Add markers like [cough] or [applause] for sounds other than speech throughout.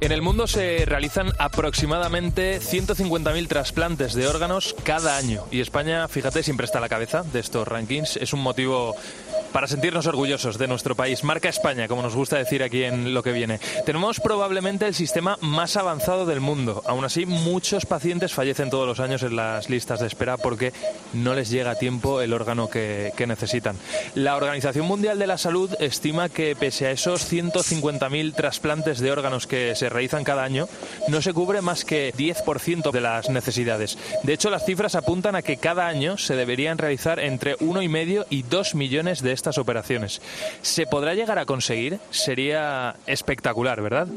En el mundo se realizan aproximadamente 150.000 trasplantes de órganos cada año. Y España, fíjate, siempre está a la cabeza de estos rankings. Es un motivo para sentirnos orgullosos de nuestro país. Marca España, como nos gusta decir aquí en lo que viene. Tenemos probablemente el sistema más avanzado del mundo. Aún así, muchos pacientes fallecen todos los años en las listas de espera porque no les llega a tiempo el órgano que, necesitan. La Organización Mundial de la Salud estima que pese a esos 150.000 trasplantes de órganos que se realizan cada año, no se cubre más que 10% de las necesidades. De hecho, las cifras apuntan a que cada año se deberían realizar entre 1,5 y 2 millones de estas operaciones. ¿Se podrá llegar a conseguir? Sería espectacular, ¿verdad?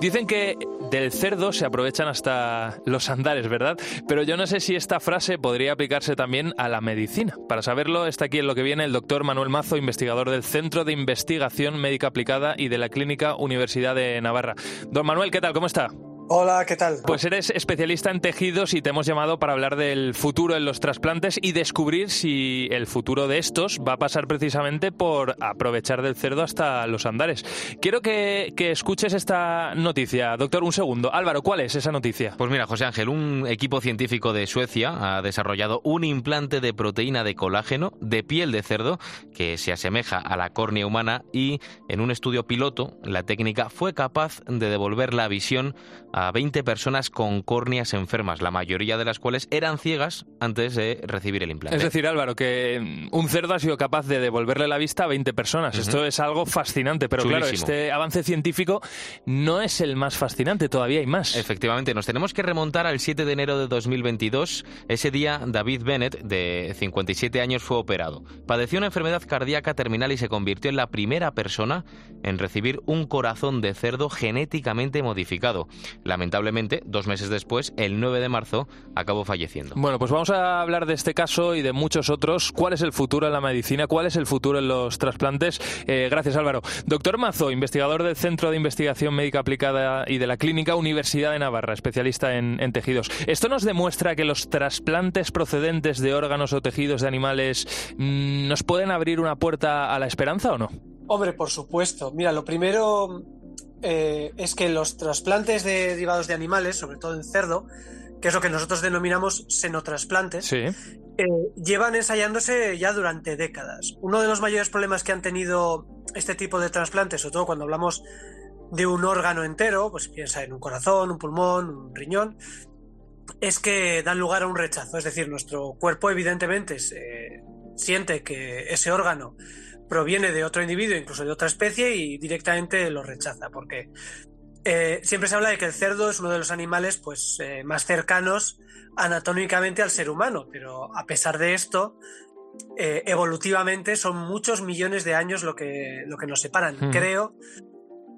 Dicen que del cerdo se aprovechan hasta los andares, ¿verdad? Pero yo no sé si esta frase podría aplicarse también a la medicina. Para saberlo, está aquí en lo que viene el doctor Manuel Mazo, investigador del Centro de Investigación Médica Aplicada y de la Clínica Universidad de Navarra. Don Manuel, ¿qué tal? ¿Cómo está? Hola, ¿qué tal? Pues eres especialista en tejidos y te hemos llamado para hablar del futuro en los trasplantes y descubrir si el futuro de estos va a pasar precisamente por aprovechar del cerdo hasta los andares. Quiero que, que escuches esta noticia. Doctor, un segundo. Álvaro, ¿cuál es esa noticia? Pues mira, José Ángel, un equipo científico de Suecia ha desarrollado un implante de proteína de colágeno de piel de cerdo que se asemeja a la córnea humana y en un estudio piloto la técnica fue capaz de devolver la visión a 20 personas con córneas enfermas, la mayoría de las cuales eran ciegas antes de recibir el implante. Es decir, Álvaro, que un cerdo ha sido capaz de devolverle la vista a 20 personas. Esto es algo fascinante, pero claro, este avance científico no es el más fascinante, todavía hay más. Efectivamente, nos tenemos que remontar al 7 de enero de 2022. Ese día, David Bennett, de 57 años, fue operado. Padeció una enfermedad cardíaca terminal y se convirtió en la primera persona en recibir un corazón de cerdo genéticamente modificado. Lamentablemente, dos meses después, el 9 de marzo, acabó falleciendo. Bueno, pues vamos a hablar de este caso y de muchos otros. ¿Cuál es el futuro en la medicina? ¿Cuál es el futuro en los trasplantes? Eh, gracias, Álvaro. Doctor Mazo, investigador del Centro de Investigación Médica Aplicada y de la Clínica Universidad de Navarra, especialista en, en tejidos. ¿Esto nos demuestra que los trasplantes procedentes de órganos o tejidos de animales mm, nos pueden abrir una puerta a la esperanza o no? Hombre, por supuesto. Mira, lo primero eh, es que los trasplantes de derivados de animales, sobre todo en cerdo, que es lo que nosotros denominamos senotrasplantes, Sí. eh, llevan ensayándose ya durante décadas. Uno de los mayores problemas que han tenido este tipo de trasplantes, sobre todo cuando hablamos de un órgano entero, pues piensa en un corazón, un pulmón, un riñón, es que dan lugar a un rechazo. Es decir, nuestro cuerpo evidentemente se siente que ese órgano proviene de otro individuo, incluso de otra especie, y directamente lo rechaza, porque eh, siempre se habla de que el cerdo es uno de los animales pues, eh, más cercanos anatómicamente al ser humano, pero a pesar de esto, eh, evolutivamente son muchos millones de años lo que, lo que nos separan. Hmm. Creo,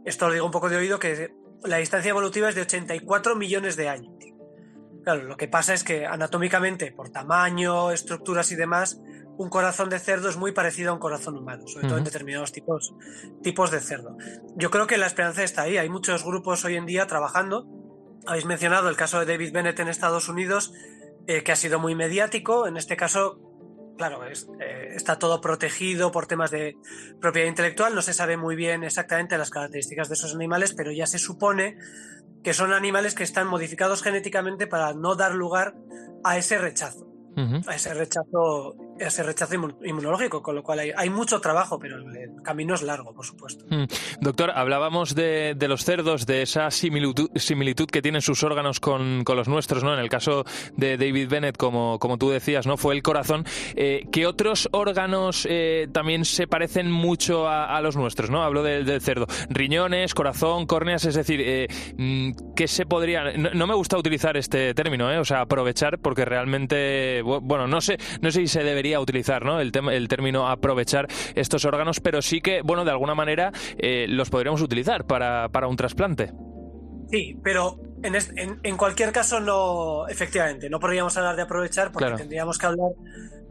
esto lo digo un poco de oído, que la distancia evolutiva es de 84 millones de años. Claro, lo que pasa es que anatómicamente, por tamaño, estructuras y demás, un corazón de cerdo es muy parecido a un corazón humano, sobre todo en determinados tipos, tipos de cerdo. Yo creo que la esperanza está ahí. Hay muchos grupos hoy en día trabajando Habéis mencionado el caso de David Bennett en Estados Unidos, eh, que ha sido muy mediático. En este caso, claro, es, eh, está todo protegido por temas de propiedad intelectual. No se sabe muy bien exactamente las características de esos animales, pero ya se supone que son animales que están modificados genéticamente para no dar lugar a ese rechazo. A ese rechazo ese rechazo inmunológico, con lo cual hay, mucho trabajo, pero el camino es largo, por supuesto. Mm. Doctor, hablábamos de, los cerdos, de esa similitud, que tienen sus órganos con, con, los nuestros, ¿no? En el caso de David Bennett, como, como tú decías, ¿no? Fue el corazón. Eh, ¿Qué otros órganos eh, también se parecen mucho a, los nuestros, ¿no? Hablo del, cerdo. Riñones, corazón, córneas, es decir, eh, mm, ¿qué se podría...? No, no, me gusta utilizar este término, ¿eh? O sea, aprovechar, porque realmente, bueno, no sé, no sé si se debería utilizar ¿no? el, el término aprovechar estos órganos, pero sí que, bueno, de alguna manera eh, los podríamos utilizar para, para un trasplante. Sí, pero en, en, en, cualquier caso no, efectivamente, no podríamos hablar de aprovechar porque claro. tendríamos que hablar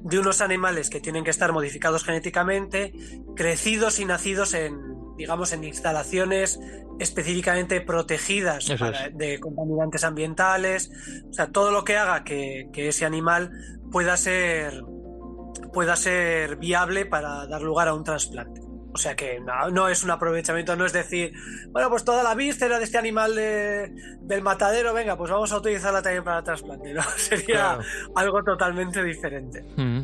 de unos animales que tienen que estar modificados genéticamente, crecidos y nacidos en, digamos, en instalaciones específicamente protegidas para, de contaminantes ambientales, o sea, todo lo que haga que, que ese animal pueda ser pueda ser viable para dar lugar a un trasplante. O sea que no, no, es un aprovechamiento, no es decir, bueno, pues toda la víscera de este animal de, del matadero, venga, pues vamos a utilizarla también para el trasplante. [laughs] ¿no? Sería claro. algo totalmente diferente. Mm.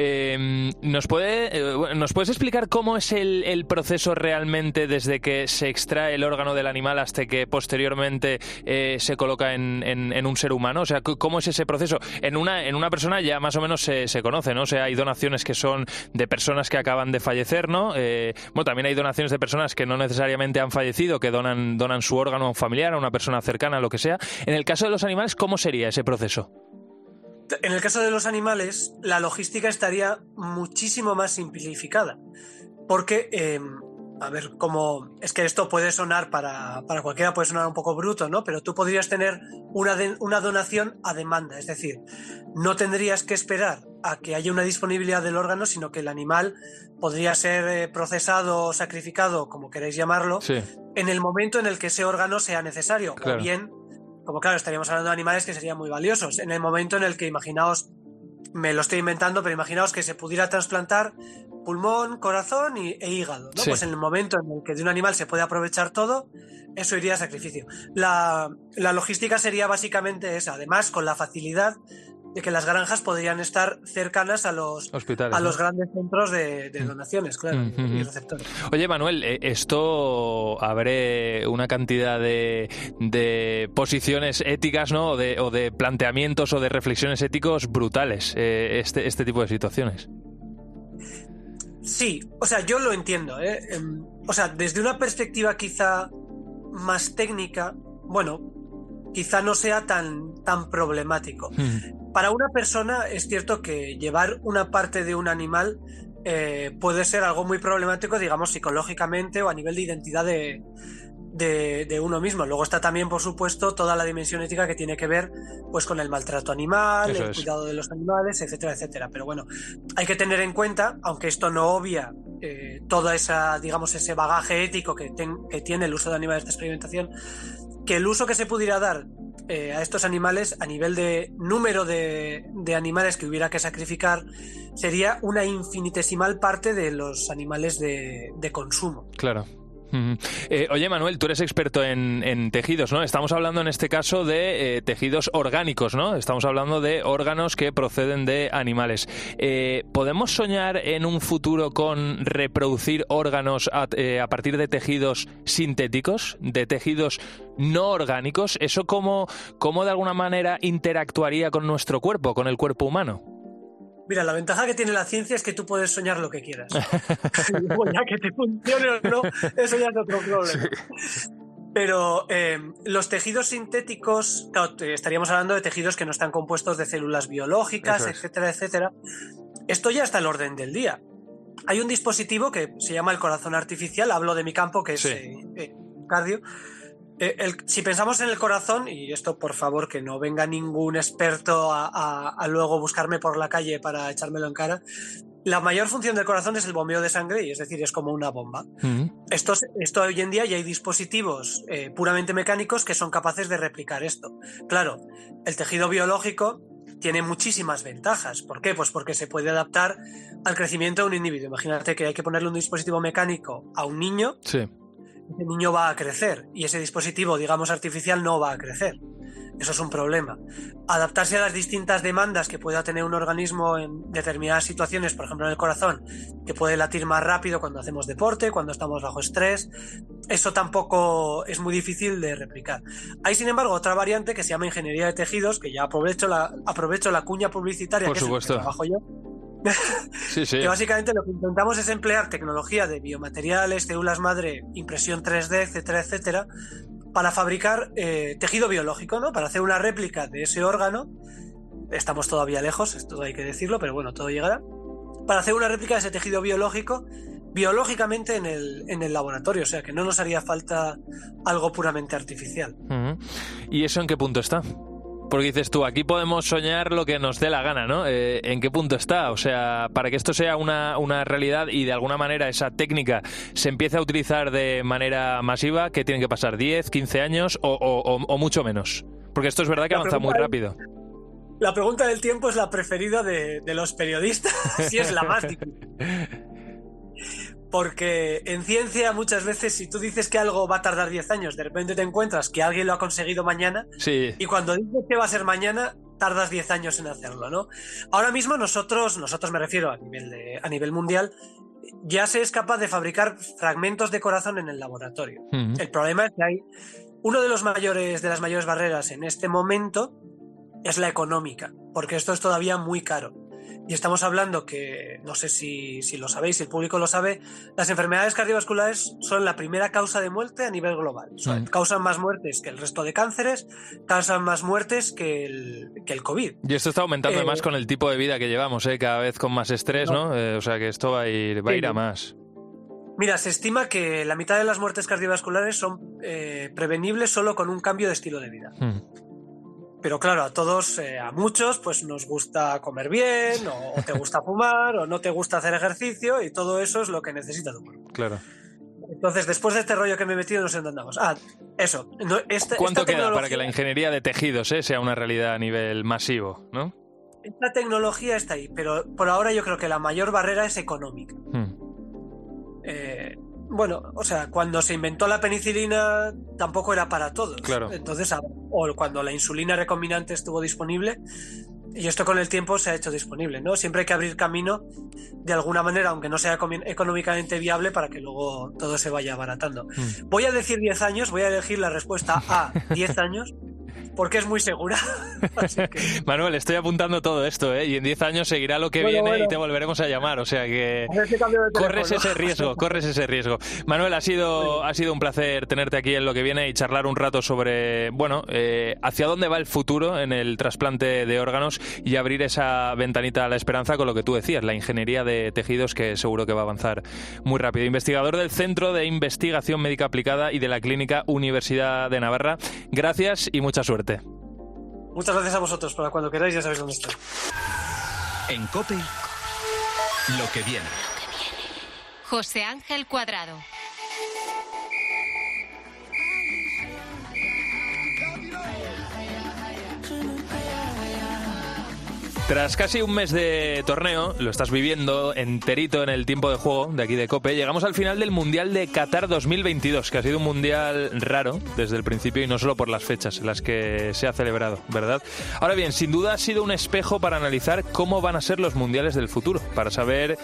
Eh, ¿nos, puede, eh, ¿Nos puedes explicar cómo es el, proceso realmente desde que se extrae el órgano del animal hasta que posteriormente eh, se coloca en, un ser humano? O sea, ¿cómo es ese proceso? En una, persona ya más o menos se, conoce, ¿no? O sea, hay donaciones que son de personas que acaban de fallecer, ¿no? Eh, bueno, también hay donaciones de personas que no necesariamente han fallecido, que donan, su órgano a un familiar, a una persona cercana, lo que sea. En el caso de los animales, ¿cómo sería ese proceso? En el caso de los animales, la logística estaría muchísimo más simplificada. Porque, eh, a ver, como es que esto puede sonar para, para, cualquiera, puede sonar un poco bruto, ¿no? Pero tú podrías tener una, de, una donación a demanda. Es decir, no tendrías que esperar a que haya una disponibilidad del órgano, sino que el animal podría ser eh, procesado o sacrificado, como queréis llamarlo, sí. en el momento en el que ese órgano sea necesario. Claro. O bien como claro, estaríamos hablando de animales que serían muy valiosos. En el momento en el que, imaginaos, me lo estoy inventando, pero imaginaos que se pudiera trasplantar pulmón, corazón y, e hígado. ¿no? Sí. Pues en el momento en el que de un animal se puede aprovechar todo, eso iría a sacrificio. La, la logística sería básicamente esa, además con la facilidad de que las granjas podrían estar cercanas a los, Hospitales, a los grandes centros de, de donaciones, claro, Mm, mm, y mm. receptores. Oye, Manuel, eh, esto abre una cantidad de, de posiciones éticas, ¿no? O de, o de, planteamientos o de reflexiones éticos brutales, eh, este, este tipo de situaciones. Sí, o sea, yo lo entiendo, ¿eh? O sea, desde una perspectiva quizá más técnica, bueno, quizá no sea tan, tan problemático. Mm. Para una persona es cierto que llevar una parte de un animal eh, puede ser algo muy problemático, digamos, psicológicamente o a nivel de identidad de, de, de, uno mismo. Luego está también, por supuesto, toda la dimensión ética que tiene que ver pues, con el maltrato animal, Eso el es. cuidado de los animales, etcétera, etcétera. Pero bueno, hay que tener en cuenta, aunque esto no obvia eh, toda esa, digamos, ese bagaje ético que, ten, que tiene el uso de animales de experimentación, que el uso que se pudiera dar eh, a estos animales a nivel de número de, animales que hubiera que sacrificar sería una infinitesimal parte de los animales de, de consumo. Claro. Eh, oye, Manuel, tú eres experto en, tejidos, ¿no? Estamos hablando en este caso de eh, tejidos orgánicos, ¿no? Estamos hablando de órganos que proceden de animales. Eh, ¿Podemos soñar en un futuro con reproducir órganos a, a, partir de tejidos sintéticos, de tejidos no orgánicos? ¿Eso cómo, cómo de alguna manera interactuaría con nuestro cuerpo, con el cuerpo humano? Mira, la ventaja que tiene la ciencia es que tú puedes soñar lo que quieras. [laughs] [laughs] Ya que te funcione o no, eso ya es otro problema. Sí. Pero eh, los tejidos sintéticos, claro, estaríamos hablando de tejidos que no están compuestos de células biológicas, es. etcétera, etcétera. Esto ya está al orden del día. Hay un dispositivo que se llama el corazón artificial, hablo de mi campo, que es sí. eh, eh, cardio. El, si pensamos en el corazón, y esto por favor que no venga ningún experto a, a, a, luego buscarme por la calle para echármelo en cara, la mayor función del corazón es el bombeo de sangre, y es decir, es como una bomba. esto, esto, hoy en día ya hay dispositivos eh, puramente mecánicos que son capaces de replicar esto. Claro, el tejido biológico tiene muchísimas ventajas. ¿Por qué? Pues porque se puede adaptar al crecimiento de un individuo. Imagínate que hay que ponerle un dispositivo mecánico a un niño. Sí. El niño va a crecer y ese dispositivo, digamos, artificial no va a crecer. Eso es un problema. Adaptarse a las distintas demandas que pueda tener un organismo en determinadas situaciones, por ejemplo en el corazón, que puede latir más rápido cuando hacemos deporte, cuando estamos bajo estrés, eso tampoco es muy difícil de replicar. Hay, sin embargo, otra variante que se llama ingeniería de tejidos, que ya aprovecho la, aprovecho la cuña publicitaria por que supuesto. es trabajo yo. [laughs] Sí, sí. que básicamente lo que intentamos es emplear tecnología de biomateriales, células madre, impresión 3D, etcétera, etcétera, para fabricar eh, tejido biológico, ¿no? Para hacer una réplica de ese órgano. Estamos todavía lejos, esto hay que decirlo, pero bueno, todo llegará. Para hacer una réplica de ese tejido biológico biológicamente en el, en el laboratorio, o sea que no nos haría falta algo puramente artificial. ¿Y eso en qué punto está? Porque dices tú, aquí podemos soñar lo que nos dé la gana, ¿no? Eh, ¿En qué punto está? O sea, para que esto sea una, una, realidad y de alguna manera esa técnica se empiece a utilizar de manera masiva, ¿qué tienen que pasar? ¿10, 15 años o, o, o mucho menos? Porque esto es verdad que la avanza muy rápido. La pregunta del tiempo es la preferida de, de los periodistas, [laughs] si es la más difícil. Porque en ciencia muchas veces si tú dices que algo va a tardar 10 años, de repente te encuentras que alguien lo ha conseguido mañana sí. y cuando dices que va a ser mañana, tardas 10 años en hacerlo, ¿no? Ahora mismo nosotros, nosotros me refiero a nivel, de, a nivel mundial, ya se es capaz de fabricar fragmentos de corazón en el laboratorio. Uh -huh. El problema es que hay uno de los mayores de las mayores barreras en este momento es la económica, porque esto es todavía muy caro. Y estamos hablando que, no sé si, si, lo sabéis, si el público lo sabe, las enfermedades cardiovasculares son la primera causa de muerte a nivel global. O sea, mm. Causan más muertes que el resto de cánceres, causan más muertes que el, que el COVID. Y esto está aumentando eh, además con el tipo de vida que llevamos, ¿eh? cada vez con más estrés, ¿no? ¿no? Eh, o sea que esto va a ir, va a, ir a más. Mira, se estima que la mitad de las muertes cardiovasculares son eh, prevenibles solo con un cambio de estilo de vida. Mm. Pero claro, a todos, eh, a muchos, pues nos gusta comer bien, o, te gusta fumar, o no te gusta hacer ejercicio, y todo eso es lo que necesita tu cuerpo. Claro. Entonces, después de este rollo que me he metido, no sé dónde andamos. Ah, eso. No, esta, ¿Cuánto esta queda tecnología... para que la ingeniería de tejidos eh, sea una realidad a nivel masivo, no? Esta tecnología está ahí, pero por ahora yo creo que la mayor barrera es económica. Hmm. Eh, bueno, o sea, cuando se inventó la penicilina tampoco era para todos. Claro. Entonces, o cuando la insulina recombinante estuvo disponible, y esto con el tiempo se ha hecho disponible, ¿no? Siempre hay que abrir camino de alguna manera, aunque no sea económicamente viable, para que luego todo se vaya abaratando. Mm. Voy a decir 10 años, voy a elegir la respuesta A, 10 años, porque es muy segura. [laughs] que... [laughs] Manuel, estoy apuntando todo esto, ¿eh? Y en 10 años seguirá lo que bueno, viene bueno. y te volveremos a llamar. O sea que corres ese riesgo, corres ese riesgo. Manuel, ha sido, ha sido un placer tenerte aquí en lo que viene y charlar un rato sobre, bueno, eh, hacia dónde va el futuro en el trasplante de órganos y abrir esa ventanita a la esperanza con lo que tú decías, la ingeniería de tejidos que seguro que va a avanzar muy rápido. Investigador del Centro de Investigación Médica Aplicada y de la Clínica Universidad de Navarra. Gracias y mucha suerte. Muchas gracias a vosotros. Para cuando queráis ya sabéis dónde estoy. En COPE, lo que viene. José Ángel Cuadrado. Tras casi un mes de torneo, lo estás viviendo enterito en el tiempo de juego de aquí de Cope, llegamos al final del Mundial de Qatar 2022, que ha sido un mundial raro desde el principio y no solo por las fechas en las que se ha celebrado, ¿verdad? Ahora bien, sin duda ha sido un espejo para analizar cómo van a ser los mundiales del futuro, para saber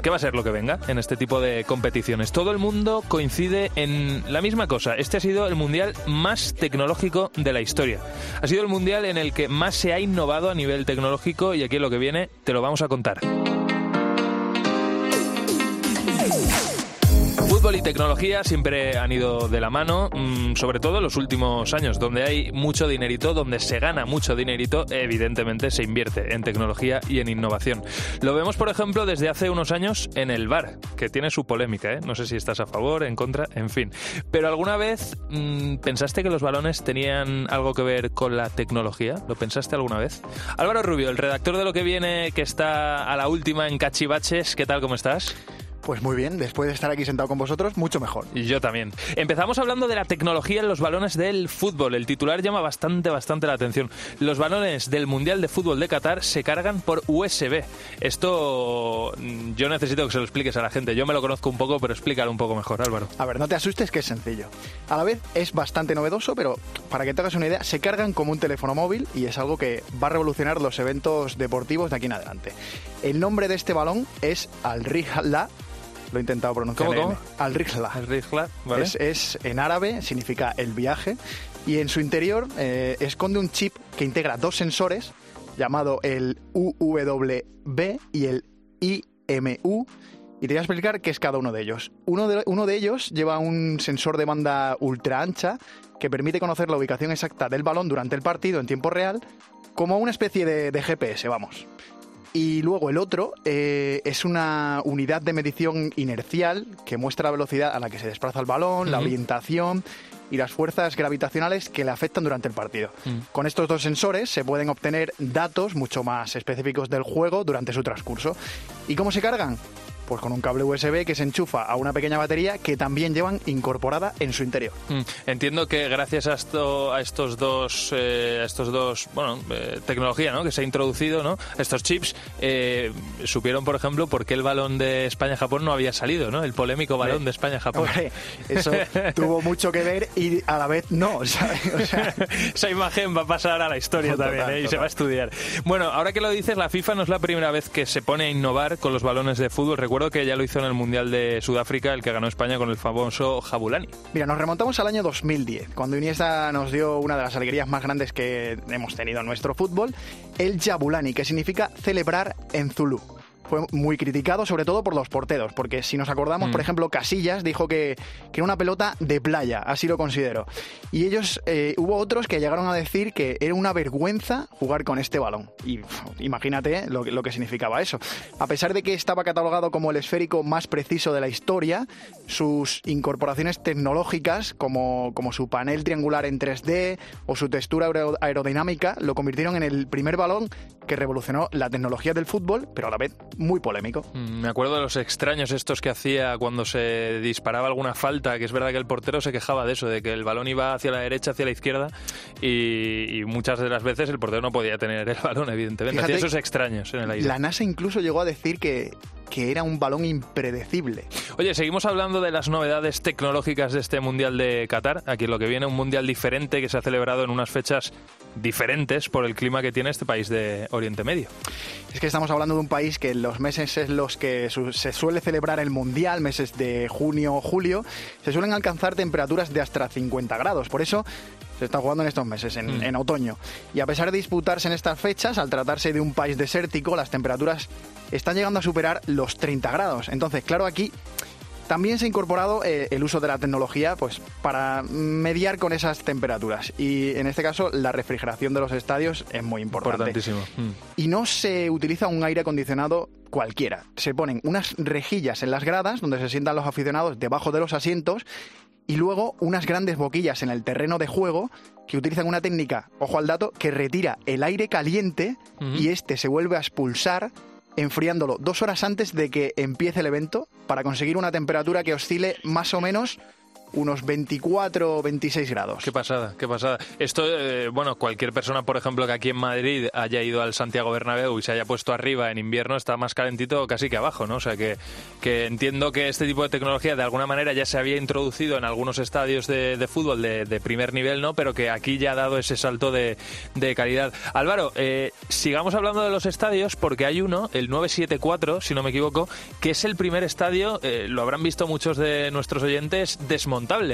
¿Qué va a ser lo que venga en este tipo de competiciones? Todo el mundo coincide en la misma cosa. Este ha sido el mundial más tecnológico de la historia. Ha sido el mundial en el que más se ha innovado a nivel tecnológico y aquí lo que viene te lo vamos a contar. Fútbol y tecnología siempre han ido de la mano, mm, sobre todo en los últimos años, donde hay mucho dinerito, donde se gana mucho dinerito, evidentemente se invierte en tecnología y en innovación. Lo vemos, por ejemplo, desde hace unos años en el bar, que tiene su polémica, ¿eh? No sé si estás a favor, en contra, en fin. Pero alguna vez mm, pensaste que los balones tenían algo que ver con la tecnología? ¿Lo pensaste alguna vez? Álvaro Rubio, el redactor de lo que viene, que está a la última en Cachivaches, ¿qué tal? ¿Cómo estás? Pues muy bien, después de estar aquí sentado con vosotros, mucho mejor. Y yo también. Empezamos hablando de la tecnología en los balones del fútbol. El titular llama bastante, bastante la atención. Los balones del Mundial de Fútbol de Qatar se cargan por USB. Esto mm, yo necesito que se lo expliques a la gente. Yo me lo conozco un poco, pero explícalo un poco mejor, Álvaro. A ver, no te asustes que es sencillo. A la vez es bastante novedoso, pero para que te hagas una idea, se cargan como un teléfono móvil y es algo que va a revolucionar los eventos deportivos de aquí en adelante. El nombre de este balón es Al-Rihla lo he intentado pronunciar. ¿Cómo, cómo? Al-Rihla. Al-Rihla, ¿vale? Es, es, en árabe, significa el viaje. Y en su interior eh, esconde un chip que integra dos sensores, llamado el UWB y el IMU. Y te voy a explicar qué es cada uno de ellos. Uno de, uno de ellos lleva un sensor de banda ultra ancha que permite conocer la ubicación exacta del balón durante el partido en tiempo real, como una especie de, de GPS, vamos. Y luego el otro eh, es una unidad de medición inercial que muestra la velocidad a la que se desplaza el balón, la orientación y las fuerzas gravitacionales que le afectan durante el partido. Mm. Con estos dos sensores se pueden obtener datos mucho más específicos del juego durante su transcurso. ¿Y cómo se cargan? Pues con un cable USB que se enchufa a una pequeña batería que también llevan incorporada en su interior. Mm, Entiendo que gracias a, esto, a estos dos, eh, a estos dos, bueno, eh, tecnología, ¿no? Que se ha introducido, ¿no? Estos chips eh, supieron, por ejemplo, por qué el balón de España-Japón no había salido, ¿no? El polémico balón de España-Japón. Eso [laughs] tuvo mucho que ver y a la vez no, ¿sabes? [laughs] O sea, [laughs] Esa imagen va a pasar a la historia Total, también y se va a estudiar. Bueno, ahora que lo dices, la FIFA no es la primera vez que se pone a innovar con los balones de fútbol. Recuerdo que ya lo hizo en el Mundial de Sudáfrica, el que ganó España con el famoso Jabulani. Mira, nos remontamos al año 2010, cuando Iniesta nos dio una de las alegrías más grandes que hemos tenido en nuestro fútbol, el Jabulani, que significa celebrar en Zulu. Fue muy criticado, sobre todo por los porteros, porque si nos acordamos, Mm. por ejemplo, Casillas dijo que, que era una pelota de playa, así lo considero. Y ellos, eh, hubo otros que llegaron a decir que era una vergüenza jugar con este balón. Y imagínate lo, que- lo que significaba eso. A pesar de que estaba catalogado como el esférico más preciso de la historia, sus incorporaciones tecnológicas, como, como su panel triangular en 3D o su textura aero- aerodinámica, lo convirtieron en el primer balón que revolucionó la tecnología del fútbol, pero a la vez muy polémico. Mm, Me acuerdo de los extraños estos que hacía cuando se disparaba alguna falta, que es verdad que el portero se quejaba de eso, de que el balón iba hacia la derecha, hacia la izquierda, y, y muchas de las veces el portero no podía tener el [laughs] balón, evidentemente. Fíjate, esos extraños en el aire. La NASA incluso llegó a decir que, que era un balón impredecible. Oye, seguimos hablando de las novedades tecnológicas de este Mundial de Qatar. Aquí lo que viene, un Mundial diferente que se ha celebrado en unas fechas diferentes por el clima que tiene este país de Oriente Medio. Es que estamos hablando de un país que en los meses en los que se suele celebrar el Mundial, meses de junio o julio, se suelen alcanzar temperaturas de hasta 50 grados. Por eso se está jugando en estos meses, en, Mm. en otoño. Y a pesar de disputarse en estas fechas, al tratarse de un país desértico, las temperaturas están llegando a superar los 30 grados. Entonces, claro, aquí también se ha incorporado eh, el uso de la tecnología pues, para mediar con esas temperaturas. Y en este caso, la refrigeración de los estadios es muy importante. Importantísimo. Mm. Y no se utiliza un aire acondicionado cualquiera. Se ponen unas rejillas en las gradas donde se sientan los aficionados debajo de los asientos y luego unas grandes boquillas en el terreno de juego que utilizan una técnica, ojo al dato, que retira el aire caliente y este se vuelve a expulsar enfriándolo dos horas antes de que empiece el evento para conseguir una temperatura que oscile más o menos unos 24 o 26 grados. Qué pasada, qué pasada. Esto, eh, bueno, cualquier persona, por ejemplo, que aquí en Madrid haya ido al Santiago Bernabéu y se haya puesto arriba en invierno, está más calentito casi que abajo, ¿no? O sea que, que entiendo que este tipo de tecnología de alguna manera ya se había introducido en algunos estadios de, de fútbol de, de primer nivel, ¿no? Pero que aquí ya ha dado ese salto de, de calidad. Álvaro, eh, sigamos hablando de los estadios porque hay uno, el 974, si no me equivoco, que es el primer estadio, eh, lo habrán visto muchos de nuestros oyentes,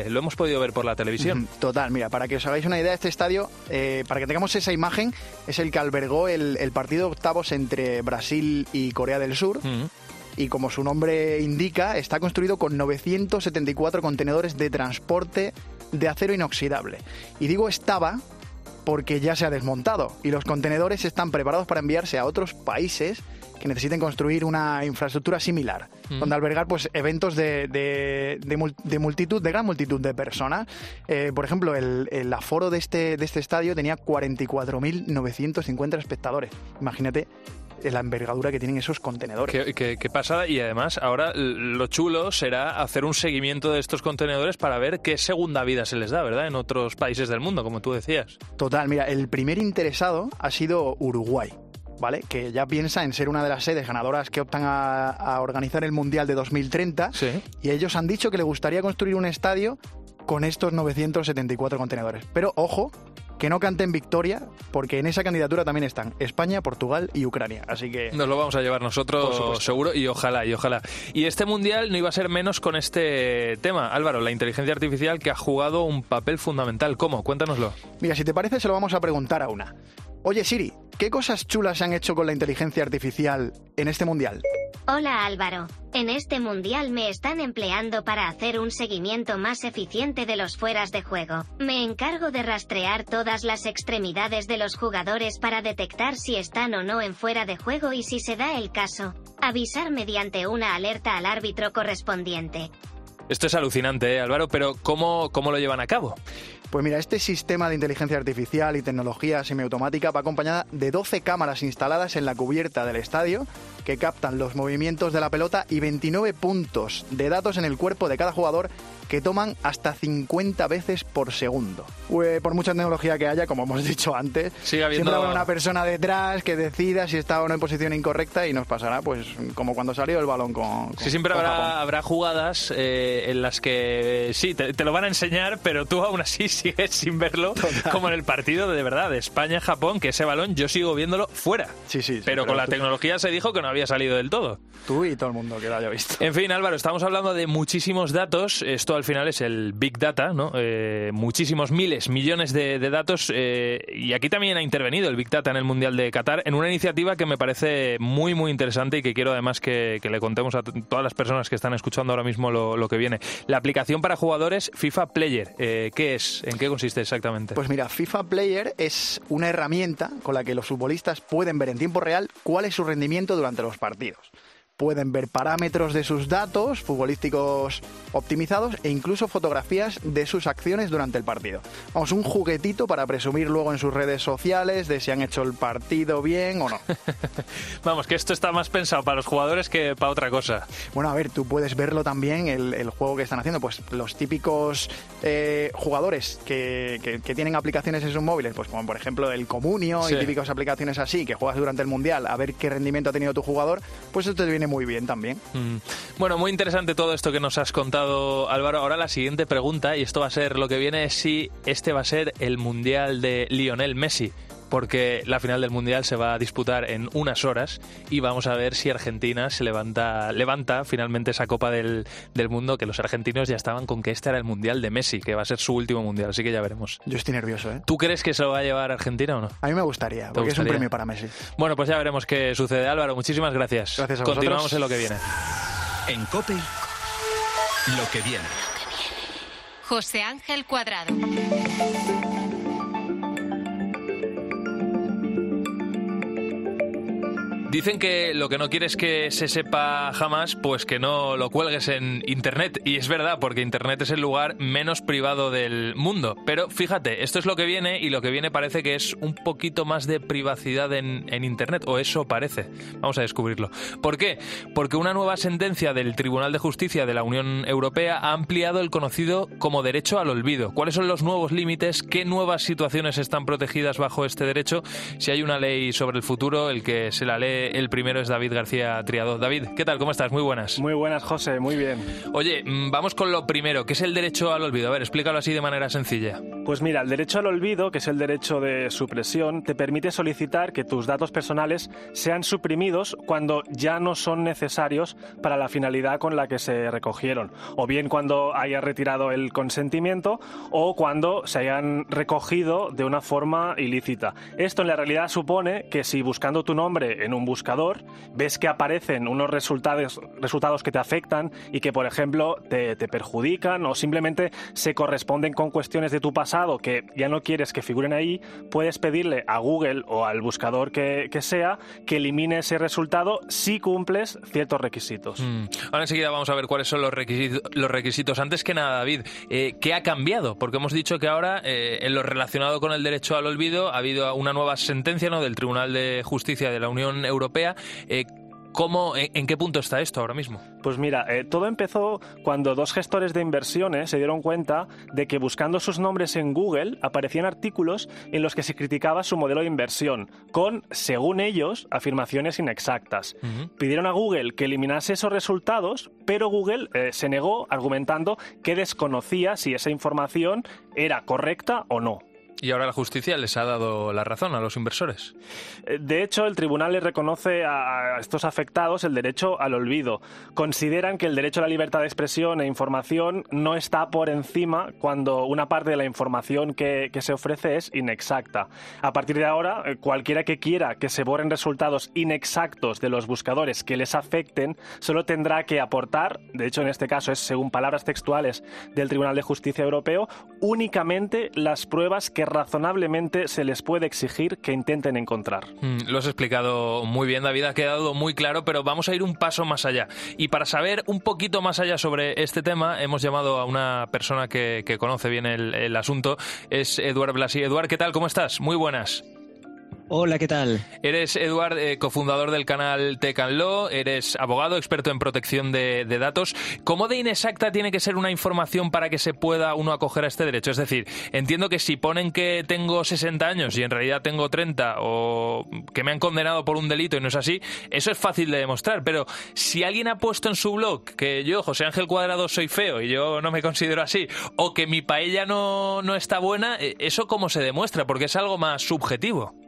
Lo hemos podido ver por la televisión. Total, mira, para que os hagáis una idea, este estadio, eh, para que tengamos esa imagen, es el que albergó el, el partido de octavos entre Brasil y Corea del Sur. Y como su nombre indica, está construido con 974 contenedores de transporte de acero inoxidable. Y digo estaba porque ya se ha desmontado y los contenedores están preparados para enviarse a otros países que necesiten construir una infraestructura similar, Mm. donde albergar pues eventos de, de- de mul- de multitud, de gran multitud de personas. Eh, por ejemplo, el, el aforo de este, de este estadio tenía 44.950 espectadores. Imagínate la envergadura que tienen esos contenedores. Qué, qué- qué pasada y además ahora lo chulo será hacer un seguimiento de estos contenedores para ver qué segunda vida se les da, ¿verdad? En otros países del mundo, como tú decías. Total, mira, el primer interesado ha sido Uruguay, ¿vale? Que ya piensa en ser una de las sedes ganadoras que optan a, a organizar el Mundial de 2030. Sí. Y ellos han dicho que le gustaría construir un estadio con estos 974 contenedores. Pero ojo, que no canten victoria, porque en esa candidatura también están España, Portugal y Ucrania. Así que Nos lo vamos a llevar nosotros seguro y ojalá, y ojalá. Y este mundial no iba a ser menos con este tema. Álvaro, la inteligencia artificial que ha jugado un papel fundamental. ¿Cómo? Cuéntanoslo. Mira, si te parece, se lo vamos a preguntar a una. Oye Siri, ¿qué cosas chulas se han hecho con la inteligencia artificial en este mundial? Hola Álvaro, en este mundial me están empleando para hacer un seguimiento más eficiente de los fueras de juego. Me encargo de rastrear todas las extremidades de los jugadores para detectar si están o no en fuera de juego y si se da el caso, avisar mediante una alerta al árbitro correspondiente. Esto es alucinante, ¿eh, Álvaro, pero ¿cómo, ¿cómo lo llevan a cabo? Pues mira, este sistema de inteligencia artificial y tecnología semiautomática va acompañada de 12 cámaras instaladas en la cubierta del estadio que captan los movimientos de la pelota y 29 puntos de datos en el cuerpo de cada jugador que toman hasta 50 veces por segundo. Pues, por mucha tecnología que haya, como hemos [laughs] dicho antes, Sigue habiendo- siempre habrá una persona detrás que decida si está o no en posición incorrecta y nos pasará pues como cuando salió el balón con... con- Sí, siempre con Japón. habrá, jugadas eh, en las que sí, te, te lo van a enseñar, pero tú aún así sigues sin verlo, como en el partido de verdad de España-Japón, que ese balón yo sigo viéndolo fuera. Sí, sí, sí, pero con la tú- tecnología se dijo que no había salido del todo. Tú y todo el mundo que lo haya visto. En fin, Álvaro, estamos hablando de muchísimos datos. Esto al final es el Big Data, ¿no? Eh, muchísimos miles, millones de, de datos. eh, y aquí también ha intervenido el Big Data en el Mundial de Qatar en una iniciativa que me parece muy, muy interesante y que quiero además que, que le contemos a todas las personas que están escuchando ahora mismo lo, lo que viene. La aplicación para jugadores FIFA Player. Eh, ¿Qué es? ¿En qué consiste exactamente? Pues mira, FIFA Player es una herramienta con la que los futbolistas pueden ver en tiempo real cuál es su rendimiento durante los partidos. Pueden ver parámetros de sus datos futbolísticos optimizados e incluso fotografías de sus acciones durante el partido. Vamos, un juguetito para presumir luego en sus redes sociales de si han hecho el partido bien o no. [laughs] Vamos, que esto está más pensado para los jugadores que para otra cosa. Bueno, a ver, tú puedes verlo también, el, el juego que están haciendo, pues los típicos eh, jugadores que, que- que tienen aplicaciones en sus móviles, pues como por ejemplo el Comunio Sí. y típicas aplicaciones así, que juegas durante el Mundial a ver qué rendimiento ha tenido tu jugador, pues esto te viene muy bien también. Mm. Bueno, muy interesante todo esto que nos has contado, Álvaro. Ahora la siguiente pregunta, y esto va a ser lo que viene, es si este va a ser el Mundial de Lionel Messi. Porque la final del Mundial se va a disputar en unas horas y vamos a ver si Argentina se levanta, levanta finalmente esa Copa del, del Mundo, que los argentinos ya estaban con que este era el Mundial de Messi, que va a ser su último Mundial, así que ya veremos. Yo estoy nervioso, ¿eh? ¿Tú crees que se lo va a llevar Argentina o no? A mí me gustaría, porque es un premio para Messi. Bueno, pues ya veremos qué sucede. Álvaro, muchísimas gracias. Gracias a Continuamos vosotros. en lo que viene. En Cope, lo que viene. José Ángel Cuadrado. Dicen que lo que no quieres que se sepa jamás, pues que no lo cuelgues en Internet. Y es verdad, porque Internet es el lugar menos privado del mundo. Pero fíjate, esto es lo que viene y lo que viene parece que es un poquito más de privacidad en, en Internet, o eso parece. Vamos a descubrirlo. ¿Por qué? Porque una nueva sentencia del Tribunal de Justicia de la Unión Europea ha ampliado el conocido como derecho al olvido. ¿Cuáles son los nuevos límites? ¿Qué nuevas situaciones están protegidas bajo este derecho? Si hay una ley sobre el futuro, el que se la lee el primero es David García Triado. David, ¿qué tal? ¿Cómo estás? Muy buenas. Muy buenas, José, muy bien. Oye, mm, vamos con lo primero, que es el derecho al olvido. A ver, explícalo así de manera sencilla. Pues mira, el derecho al olvido, que es el derecho de supresión, te permite solicitar que tus datos personales sean suprimidos cuando ya no son necesarios para la finalidad con la que se recogieron, o bien cuando hayas retirado el consentimiento o cuando se hayan recogido de una forma ilícita. Esto en la realidad supone que si buscando tu nombre en un buscador, ves que aparecen unos resultados, resultados que te afectan y que, por ejemplo, te, te perjudican o simplemente se corresponden con cuestiones de tu pasado que ya no quieres que figuren ahí, puedes pedirle a Google o al buscador que, que sea que elimine ese resultado si cumples ciertos requisitos. Mm. Ahora enseguida vamos a ver cuáles son los requisitos. Los requisitos. Antes que nada, David, eh, ¿qué ha cambiado? Porque hemos dicho que ahora, eh, en lo relacionado con el derecho al olvido, ha habido una nueva sentencia ¿no? del Tribunal de Justicia de la Unión Europea. Eh, ¿Cómo, en, qué punto está esto ahora mismo? Pues mira, eh, todo empezó cuando dos gestores de inversiones se dieron cuenta de que buscando sus nombres en Google aparecían artículos en los que se criticaba su modelo de inversión, con, según ellos, afirmaciones inexactas. Pidieron a Google que eliminase esos resultados, pero Google eh, se negó argumentando que desconocía si esa información era correcta o no. Y ahora la justicia les ha dado la razón a los inversores. Eh, de hecho, el tribunal les reconoce a estos afectados el derecho al olvido. Consideran que el derecho a la libertad de expresión e información no está por encima cuando una parte de la información que, se ofrece es inexacta. A partir de ahora, eh, cualquiera que quiera que se borren resultados inexactos de los buscadores que les afecten, solo tendrá que aportar, de hecho en este caso es según palabras textuales del Tribunal de Justicia Europeo, únicamente las pruebas que razonablemente se les puede exigir que intenten encontrar. Mm, lo has explicado muy bien, David, ha quedado muy claro, pero vamos a ir un paso más allá. Y para saber un poquito más allá sobre este tema, hemos llamado a una persona que, conoce bien el, asunto, es Eduard Blasi. Eduard, ¿qué tal? ¿Cómo estás? Muy buenas. Hola, ¿qué tal? Eres, Eduard, eh, cofundador del canal Tech Law, eres abogado, experto en protección de, datos. ¿Cómo de inexacta tiene que ser una información para que se pueda uno acoger a este derecho? Es decir, entiendo que si ponen que tengo 60 años y en realidad tengo 30 o que me han condenado por un delito y no es así, eso es fácil de demostrar. Pero si alguien ha puesto en su blog que yo, José Ángel Cuadrado, soy feo y yo no me considero así, o que mi paella no, no está buena, eh, ¿eso cómo se demuestra? Porque es algo más subjetivo.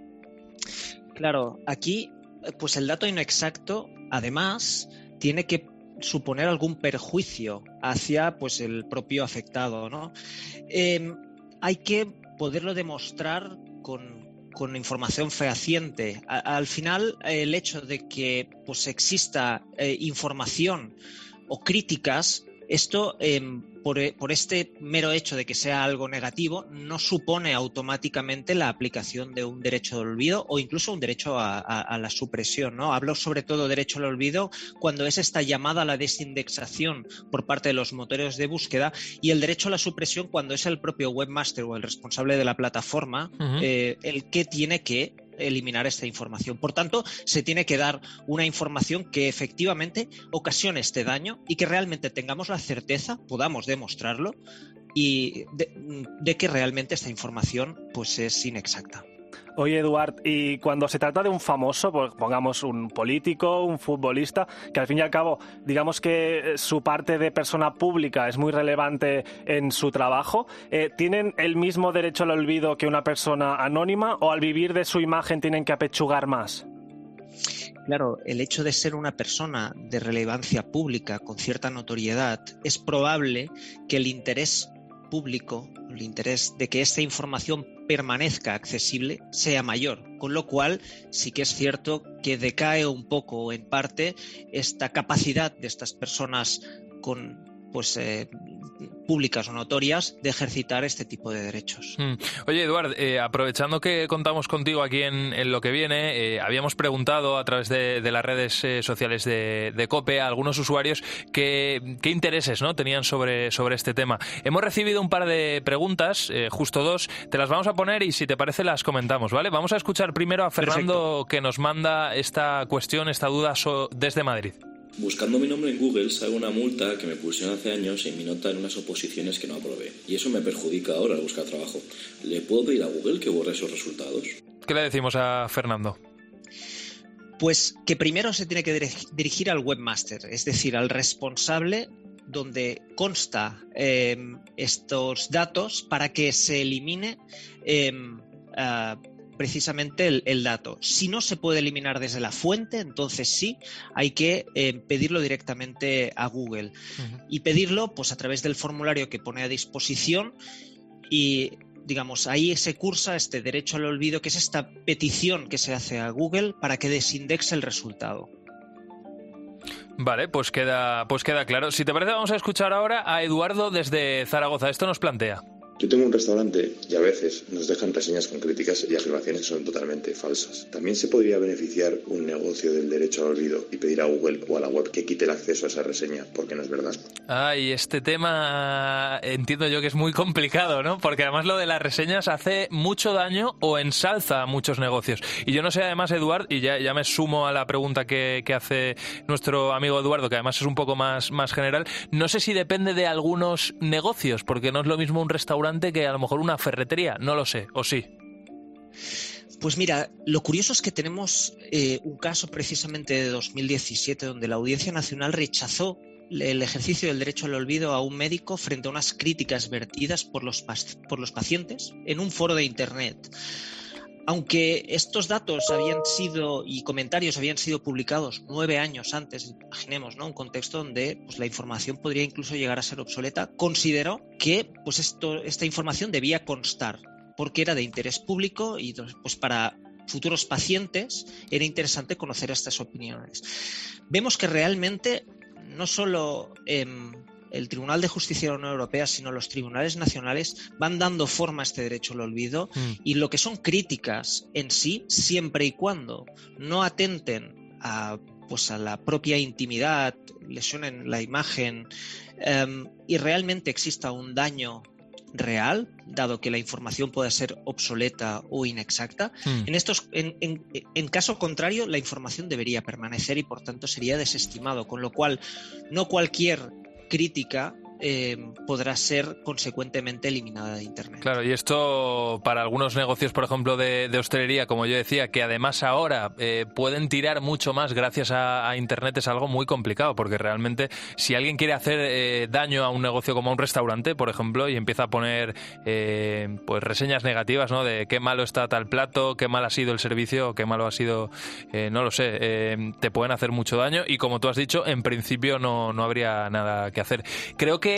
Claro, aquí, pues el dato inexacto, además, tiene que suponer algún perjuicio hacia pues el propio afectado, ¿no? Em, hay que poderlo demostrar con, información fehaciente. al final, el hecho de que pues exista eh, información o críticas esto, em, e, por, este mero hecho de que sea algo negativo, no supone automáticamente la aplicación de un derecho de olvido o incluso un derecho a, la supresión. ¿no? Hablo sobre todo derecho al olvido cuando es esta llamada a la desindexación por parte de los motores de búsqueda y el derecho a la supresión cuando es el propio webmaster o el responsable de la plataforma eh, el que tiene que eliminar esta información. Por tanto, se tiene que dar una información que efectivamente ocasione este daño y que realmente tengamos la certeza, podamos demostrarlo y de, que realmente esta información pues es inexacta. Oye, Eduard, y cuando se trata de un famoso, pues, pongamos un político, un futbolista, que al fin y al cabo, digamos que su parte de persona pública es muy relevante en su trabajo, eh, ¿tienen el mismo derecho al olvido que una persona anónima o al vivir de su imagen tienen que apechugar más? Claro, el hecho de ser una persona de relevancia pública con cierta notoriedad, es probable que el interés público, el interés de que esta información permanezca accesible sea mayor. Con lo cual, sí que es cierto que decae un poco, en parte, esta capacidad de estas personas con pues eh, públicas o notorias de ejercitar este tipo de derechos. Mm. Oye, Eduard, eh, aprovechando que contamos contigo aquí en, lo que viene, eh, habíamos preguntado a través de, las redes sociales de, COPE a algunos usuarios qué, intereses ¿no? tenían sobre, sobre este tema. Hemos recibido un par de preguntas, justo dos, te las vamos a poner y si te parece las comentamos, ¿vale? Vamos a escuchar primero a Fernando que nos manda esta cuestión, esta duda desde Madrid. Buscando mi nombre en Google salgo una multa que me pusieron hace años en mi nota en unas oposiciones que no aprobé. Y eso me perjudica ahora al buscar trabajo. ¿Le puedo pedir a Google que borre esos resultados? ¿Qué le decimos a Fernando? Pues que primero se tiene que dirigir al webmaster, es decir, al responsable donde consta em, estos datos para que se elimine em, precisamente el, dato. Si no se puede eliminar desde la fuente, entonces sí, hay que eh, pedirlo directamente a Google. Y pedirlo pues a través del formulario que pone a disposición y digamos, ahí se cursa este derecho al olvido, que es esta petición que se hace a Google para que desindexe el resultado. Vale, pues queda, pues queda claro. Si te parece, vamos a escuchar ahora a Eduardo desde Zaragoza. Esto nos plantea. Yo tengo un restaurante y a veces nos dejan reseñas con críticas y afirmaciones que son totalmente falsas. También se podría beneficiar un negocio del derecho al olvido y pedir a Google o a la web que quite el acceso a esa reseña, porque no es verdad. Ay, este tema entiendo yo que es muy complicado, ¿no? Porque además lo de las reseñas hace mucho daño o ensalza a muchos negocios. Y yo no sé, además, Eduard, y ya, ya me sumo a la pregunta que, que hace nuestro amigo Eduardo, que además es un poco más, más general, no sé si depende de algunos negocios, porque no es lo mismo un restaurante que a lo mejor una ferretería, no lo sé, o sí. Pues mira, lo curioso es que tenemos eh, un caso precisamente de 2017 donde la Audiencia Nacional rechazó el ejercicio del derecho al olvido a un médico frente a unas críticas vertidas por los, por los pacientes en un foro de Internet. Aunque estos datos habían sido y comentarios habían sido publicados nueve años antes, imaginemos, ¿no? Un contexto donde pues, la información podría incluso llegar a ser obsoleta, consideró que pues, esto, esta información debía constar porque era de interés público y pues para futuros pacientes era interesante conocer estas opiniones. Vemos que realmente no solo em, el Tribunal de Justicia de la Unión Europea, sino los tribunales nacionales van dando forma a este derecho al olvido mm. y lo que son críticas en sí, siempre y cuando no atenten a, pues a la propia intimidad, lesionen la imagen em, y realmente exista un daño real, dado que la información puede ser obsoleta o inexacta. Mm. En, estos, en, en, caso contrario, la información debería permanecer y por tanto sería desestimado, con lo cual no cualquier crítica eh, podrá ser consecuentemente eliminada de Internet. Claro, y esto para algunos negocios, por ejemplo, de, hostelería, como yo decía, que además ahora eh, pueden tirar mucho más gracias a, Internet, es algo muy complicado, porque realmente si alguien quiere hacer eh, daño a un negocio como un restaurante, por ejemplo, y empieza a poner pues reseñas negativas, ¿no? De qué malo está tal plato, qué mal ha sido el servicio, qué malo ha sido, no lo sé, te pueden hacer mucho daño y como tú has dicho, en principio no, no habría nada que hacer. Creo que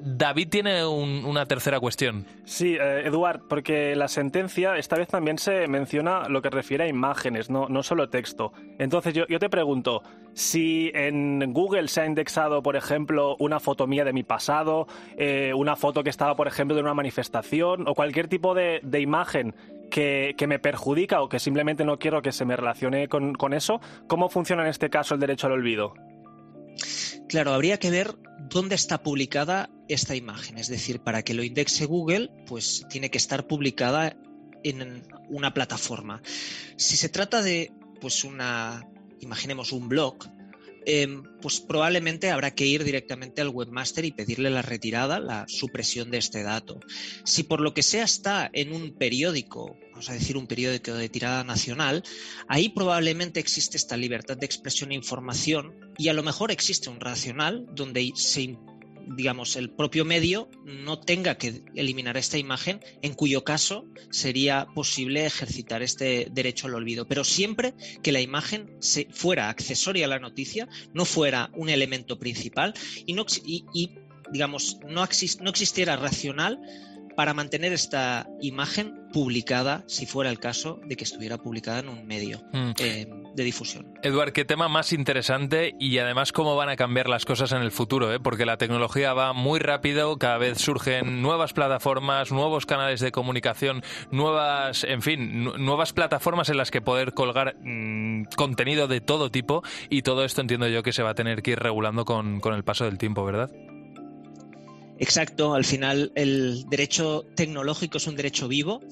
David tiene una tercera cuestión. Sí, eh, Eduard, porque la sentencia esta vez también se menciona lo que refiere a imágenes, no, no solo texto. Entonces yo, te pregunto, si en Google se ha indexado, por ejemplo, una foto mía de mi pasado, eh, una foto que estaba, por ejemplo, de una manifestación o cualquier tipo de, imagen que, me perjudica o que simplemente no quiero que se me relacione con, con, eso, ¿cómo funciona en este caso el derecho al olvido? Claro, habría que ver dónde está publicada esta imagen. Es decir, para que lo indexe Google, pues tiene que estar publicada en una plataforma. Si se trata de, pues una, imaginemos un blog, em, pues probablemente habrá que ir directamente al webmaster y pedirle la retirada, la supresión de este dato. Si por lo que sea está en un periódico vamos a decir, un periódico de tirada nacional, ahí probablemente existe esta libertad de expresión e información y a lo mejor existe un racional donde se digamos, el propio medio no tenga que eliminar esta imagen, en cuyo caso sería posible ejercitar este derecho al olvido. Pero siempre que la imagen se, fuera accesoria a la noticia, no fuera un elemento principal y, no, y, digamos, no, no existiera racional para mantener esta imagen publicada, si fuera el caso de que estuviera publicada en un medio mm. eh, de difusión. Eduard, qué tema más interesante y además cómo van a cambiar las cosas en el futuro, ¿eh? porque la tecnología va muy rápido, cada vez surgen nuevas plataformas, nuevos canales de comunicación, nuevas, en fin, nuevas plataformas en las que poder colgar mm, contenido de todo tipo y todo esto entiendo yo que se va a tener que ir regulando con, con el paso del tiempo, ¿verdad? Exacto, al final el derecho tecnológico es un derecho vivo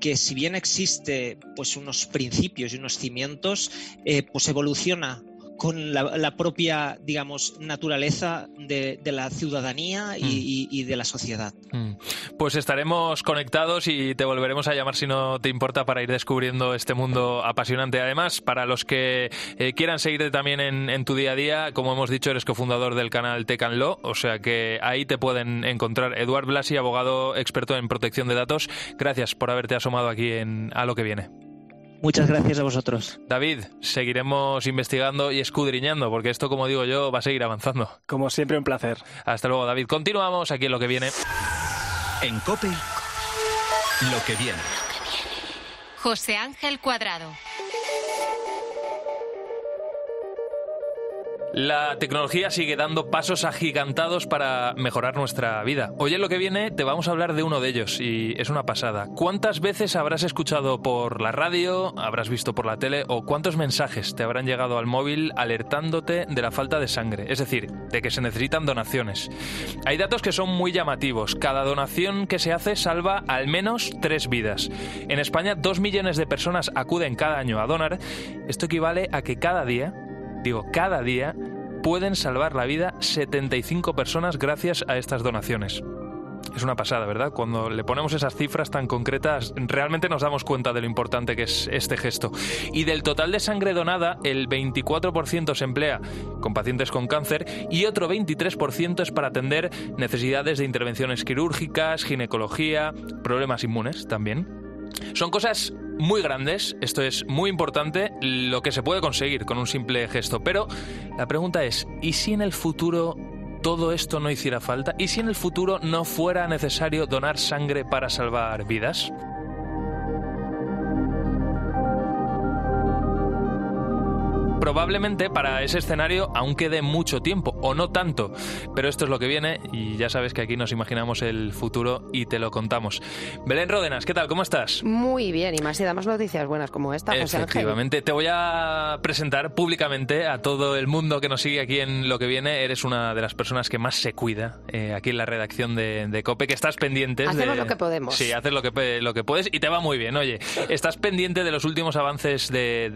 que si bien existe pues unos principios y unos cimientos, eh, pues evoluciona con la, propia, digamos, naturaleza de, la ciudadanía mm. y, de la sociedad. Mm. Pues estaremos conectados y te volveremos a llamar si no te importa para ir descubriendo este mundo apasionante. Además, para los que eh, quieran seguirte también en, tu día a día, como hemos dicho, eres cofundador del canal Law, o sea que ahí te pueden encontrar. Eduard Blasi, abogado experto en protección de datos, gracias por haberte asomado aquí en A lo que viene. Muchas gracias a vosotros. David, seguiremos investigando y escudriñando, porque esto, como digo yo, va a seguir avanzando. Como siempre, un placer. Hasta luego, David. Continuamos aquí en lo que viene. En COPE. Lo que viene. José Ángel Cuadrado. La tecnología sigue dando pasos agigantados para mejorar nuestra vida. Hoy en lo que viene te vamos a hablar de uno de ellos y es una pasada. ¿Cuántas veces habrás escuchado por la radio, habrás visto por la tele o cuántos mensajes te habrán llegado al móvil alertándote de la falta de sangre? Es decir, de que se necesitan donaciones. Hay datos que son muy llamativos. Cada donación que se hace salva al menos tres vidas. En España, dos millones de personas acuden cada año a donar. Esto equivale a que cada día digo, cada día pueden salvar la vida 75 personas gracias a estas donaciones. Es una pasada, ¿verdad? Cuando le ponemos esas cifras tan concretas, realmente nos damos cuenta de lo importante que es este gesto. Y del total de sangre donada, el 24% se emplea con pacientes con cáncer y otro 23% es para atender necesidades de intervenciones quirúrgicas, ginecología, problemas inmunes también. Son cosas muy grandes, esto es muy importante, lo que se puede conseguir con un simple gesto. Pero la pregunta es, ¿y si en el futuro todo esto no hiciera falta? ¿Y si en el futuro no fuera necesario donar sangre para salvar vidas? Probablemente para ese escenario aún quede mucho tiempo, o no tanto, pero esto es lo que viene y ya sabes que aquí nos imaginamos el futuro y te lo contamos. Belén Ródenas, ¿qué tal? ¿Cómo estás? Muy bien, y más y damos noticias buenas como esta, José Ángel. Efectivamente, te voy a presentar públicamente a todo el mundo que nos sigue aquí en lo que viene. Eres una de las personas que más se cuida eh, aquí en la redacción de, COPE, que estás pendiente. Hacemos de... lo que podemos. Sí, haces lo que, lo que puedes y te va muy bien. Oye, [laughs] estás pendiente de los últimos avances de,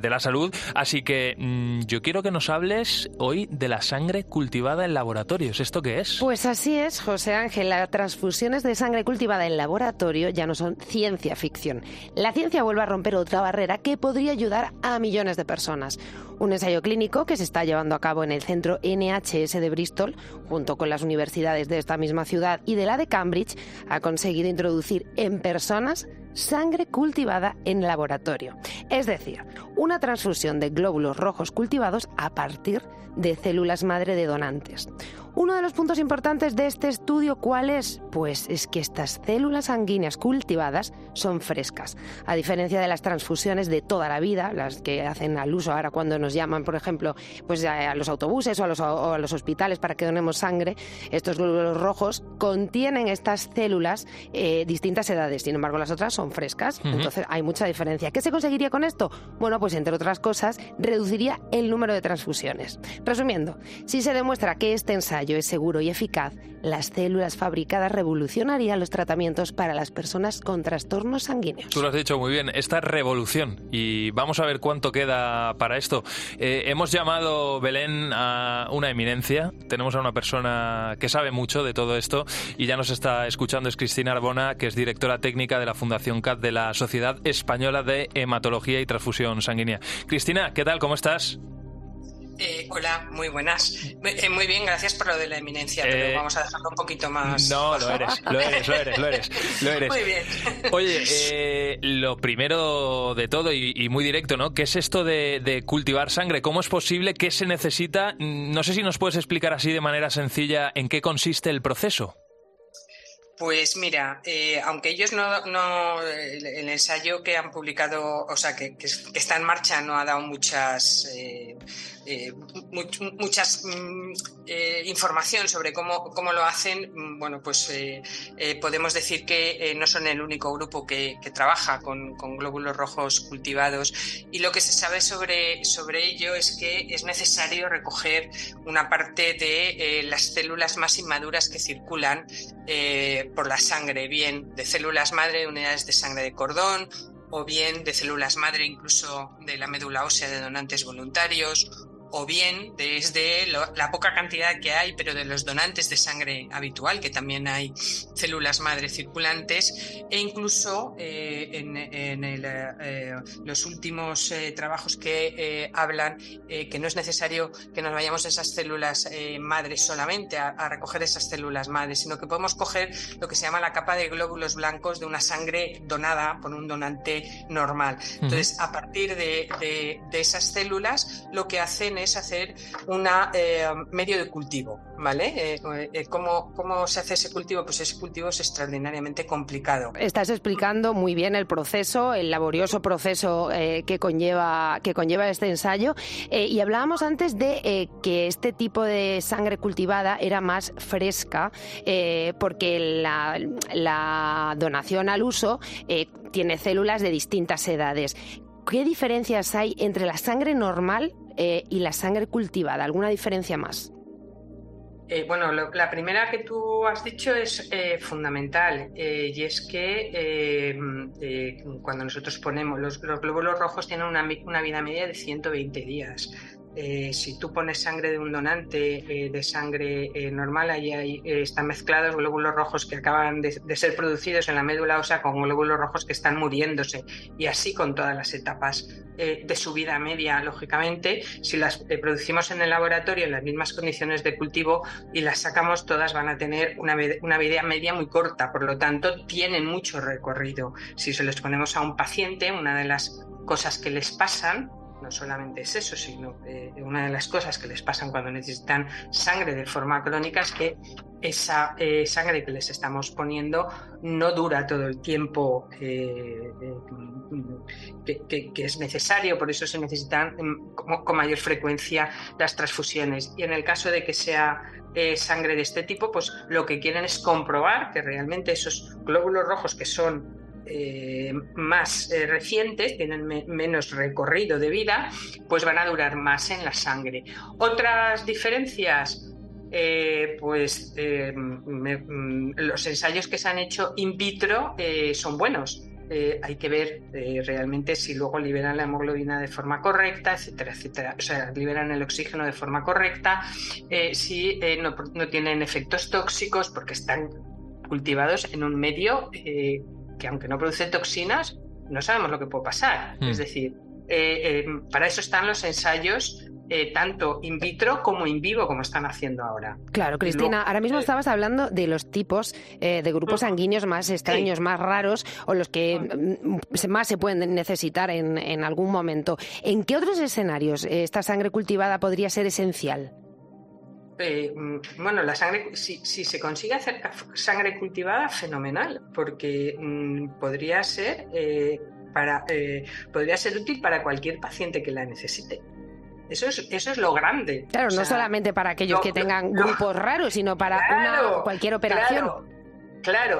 de la salud, así que que mm, yo quiero que nos hables hoy de la sangre cultivada en laboratorios. ¿Esto qué es? Pues así es, José Ángel. Las transfusiones de sangre cultivada en laboratorio ya no son ciencia ficción. La ciencia vuelve a romper otra barrera que podría ayudar a millones de personas. Un ensayo clínico que se está llevando a cabo en el centro NHS de Bristol, junto con las universidades de esta misma ciudad y de la de Cambridge, ha conseguido introducir en personas sangre cultivada en laboratorio. Es decir, una transfusión de glóbulos rojos cultivados a partir de células madre de donantes. Uno de los puntos importantes de este estudio, ¿cuál es? Pues es que estas células sanguíneas cultivadas son frescas. A diferencia de las transfusiones de toda la vida, las que hacen al uso ahora cuando nos llaman, por ejemplo, pues a los autobuses o a los, a los hospitales para que donemos sangre, estos glóbulos rojos contienen estas células eh, distintas edades. Sin embargo, las otras son frescas. Entonces hay mucha diferencia. ¿Qué se conseguiría con esto? Bueno, pues entre otras cosas, reduciría el número de transfusiones. Resumiendo, si se demuestra que este ensayo es seguro y eficaz, las células fabricadas revolucionarían los tratamientos para las personas con trastornos sanguíneos. Tú lo has dicho muy bien, esta revolución. Y vamos a ver cuánto queda para esto. Eh, hemos llamado, Belén, a una eminencia. Tenemos a una persona que sabe mucho de todo esto y ya nos está escuchando. Es Cristina Arbona, que es directora técnica de la Fundación CAT de la Sociedad Española de Hematología y Transfusión Sanguínea. Cristina, ¿qué tal? ¿Cómo estás? Eh, hola, muy buenas. Eh, muy bien, gracias por lo de la eminencia, pero Eh, vamos a dejarlo un poquito más. No, lo eres, lo eres, lo eres, lo eres. Lo eres. Muy bien. Oye, eh, lo primero de todo y, y muy directo, ¿no? ¿Qué es esto de, de cultivar sangre? ¿Cómo es posible? ¿Qué se necesita? No sé si nos puedes explicar así de manera sencilla en qué consiste el proceso. Pues mira, eh, aunque ellos no, no el, el ensayo que han publicado, o sea, que, que es- que está en marcha, no ha dado muchas eh, eh, much- muchas mm, eh, información sobre cómo, cómo lo hacen. mm, Bueno, pues eh, eh, podemos decir que no son el único grupo que, trabaja con, glóbulos rojos cultivados y lo que se sabe sobre, sobre ello es que es necesario recoger una parte de las células más inmaduras que circulan por la sangre, bien de células madre, de unidades de sangre de cordón, o bien de células madre incluso de la médula ósea de donantes voluntarios, o bien desde lo- la poca cantidad que hay, pero de los donantes de sangre habitual, que también hay células madre circulantes, e incluso eh, en, en el, eh, los últimos eh, trabajos que eh, hablan eh, que no es necesario que nos vayamos a esas células eh, madres solamente a, a recoger esas células madres, sino que podemos coger lo que se llama la capa de glóbulos blancos de una sangre donada por un donante normal. Entonces, a partir de, de- de esas células, lo que hacen es hacer un medio de cultivo, ¿vale? ¿cómo, ¿Cómo se hace ese cultivo? Pues ese cultivo es extraordinariamente complicado. Estás explicando muy bien el proceso, el laborioso proceso que, conlleva, que conlleva este ensayo. y hablábamos antes de que este tipo de sangre cultivada era más fresca porque la, donación al uso tiene células de distintas edades. ¿Qué diferencias hay entre la sangre normal eh, y la sangre cultivada? ¿Alguna diferencia más? Eh, bueno, la primera que tú has dicho es eh, fundamental y es que cuando nosotros ponemos los, glóbulos rojos tienen una, una, vida media de 120 días. Eh, si tú pones sangre de un donante eh, de sangre eh, normal, ahí, están mezclados glóbulos rojos que acaban de, ser producidos en la médula ósea con glóbulos rojos que están muriéndose. Y así con todas las etapas de su vida media, lógicamente, si las producimos en el laboratorio en las mismas condiciones de cultivo y las sacamos, todas van a tener una, una vida media muy corta. Por lo tanto, tienen mucho recorrido. Si se los ponemos a un paciente, una de las cosas que les pasan no solamente es eso, sino que una de las cosas que les pasan cuando necesitan sangre de forma crónica es que esa eh, sangre que les estamos poniendo no dura todo el tiempo eh, eh, que, es necesario, por eso se necesitan mm, con, mayor frecuencia las transfusiones. Y en el caso de que sea sangre de este tipo, pues lo que quieren es comprobar que realmente esos glóbulos rojos que son eh, más eh, recientes, tienen menos recorrido de vida, pues van a durar más en la sangre. Otras diferencias, eh, pues mm, los ensayos que se han hecho in vitro son buenos. hay que ver realmente si luego liberan la hemoglobina de forma correcta, etcétera, etcétera. O sea, liberan el oxígeno de forma correcta, si no, no, tienen efectos tóxicos porque están cultivados en un medio que aunque no produce toxinas, no sabemos lo que puede pasar. Hmm. Es decir, eh, eh, para eso están los ensayos eh, tanto in vitro como in vivo, como están haciendo ahora. Claro, Cristina, ahora mismo estabas hablando de los tipos de grupos sanguíneos más extraños, más raros, o los que mm, más se pueden necesitar en, en algún momento. ¿En qué otros escenarios esta sangre cultivada podría ser esencial? Eh, mm, bueno, la sangre, si, se consigue hacer sangre cultivada, fenomenal, porque mm, podría ser eh, para eh, podría ser útil para cualquier paciente que la necesite. Eso es, eso es lo grande. Claro, no solamente para aquellos que tengan grupos raros, sino para cualquier operación. Claro,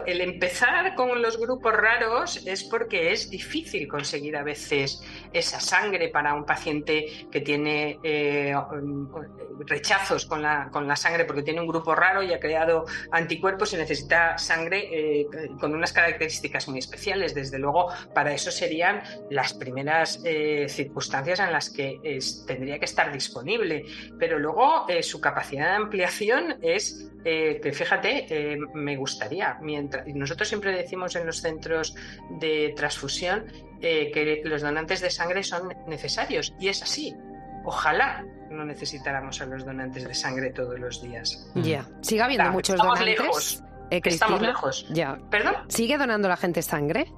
el empezar con los grupos raros es porque es difícil conseguir a veces esa sangre para un paciente que tiene eh, rechazos con la, con la sangre porque tiene un grupo raro y ha creado anticuerpos y necesita sangre eh, con unas características muy especiales. Desde luego, para eso serían las primeras eh, circunstancias en las que tendría que estar disponible. Pero luego su capacidad de ampliación es que, fíjate, me gustaría mientras, nosotros siempre decimos en los centros de transfusión eh, que los donantes de sangre son necesarios y es así. Ojalá no necesitáramos a los donantes de sangre todos los días. Ya, sigue habiendo muchos donantes. Lejos. Eh, estamos lejos. Ya. ¿Perdón? ¿Sigue donando la gente sangre?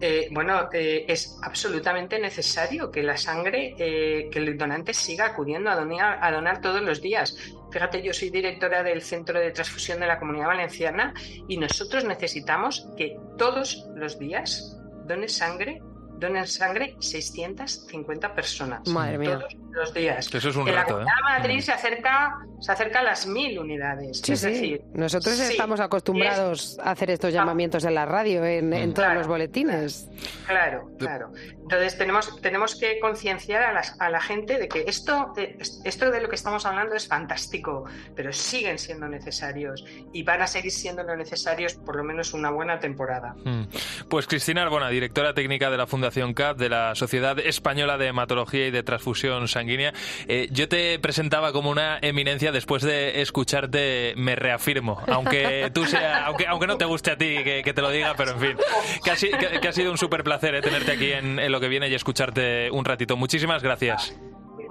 Eh, bueno, es absolutamente necesario que la sangre, que el donante siga acudiendo a donar, a donar todos los días. Fíjate, yo soy directora del Centro de Transfusión de la Comunidad Valenciana y nosotros necesitamos que todos los días donen sangre donan sangre 650 personas. Madre mía. Todos los días. Eso es un en la Comunidad de Madrid se acerca, se acerca a las mil unidades. Sí, es sí. decir, nosotros estamos acostumbrados a hacer estos llamamientos en la radio, en, todos los boletines. Claro, claro. Entonces tenemos, tenemos que concienciar a, a, la gente de que esto, esto de lo que estamos hablando es fantástico, pero siguen siendo necesarios y van a seguir siendo necesarios por lo menos una buena temporada. Hmm. Pues Cristina Arbona, directora técnica de la Fundación CAP, de la Sociedad Española de Hematología y de Transfusión Sanguínea. Eh, yo te presentaba como una eminencia, después de escucharte me reafirmo, aunque tú sea, aunque, aunque no te guste a ti que, te lo diga, pero en fin, que ha, sido un súper placer eh, tenerte aquí en, lo que viene y escucharte un ratito. Muchísimas gracias.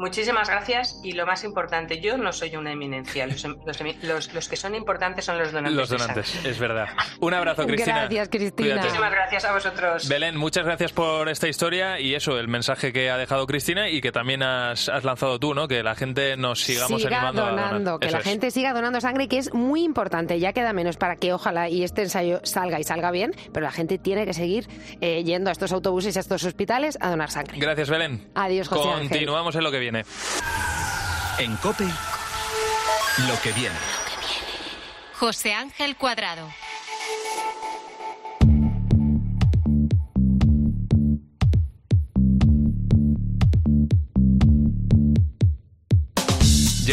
Muchísimas gracias y lo más importante, yo no soy una eminencia, los, los, los, que son importantes son los donantes. Los donantes, es verdad. Un abrazo, Cristina. Gracias, Cristina. Muchísimas gracias a vosotros. Belén, muchas gracias por esta historia y eso, el mensaje que ha dejado Cristina y que también has, has lanzado tú, ¿no? Que la gente nos sigamos siga animando donando, a donar. que Eso la es. gente siga donando sangre, que es muy importante. Ya queda menos para que ojalá y este ensayo salga y salga bien, pero la gente tiene que seguir eh, yendo a estos autobuses y a estos hospitales a donar sangre. Gracias, Belén. Adiós, José Ángel. Continuamos en lo que viene. En COPE, lo que viene. José Ángel Cuadrado.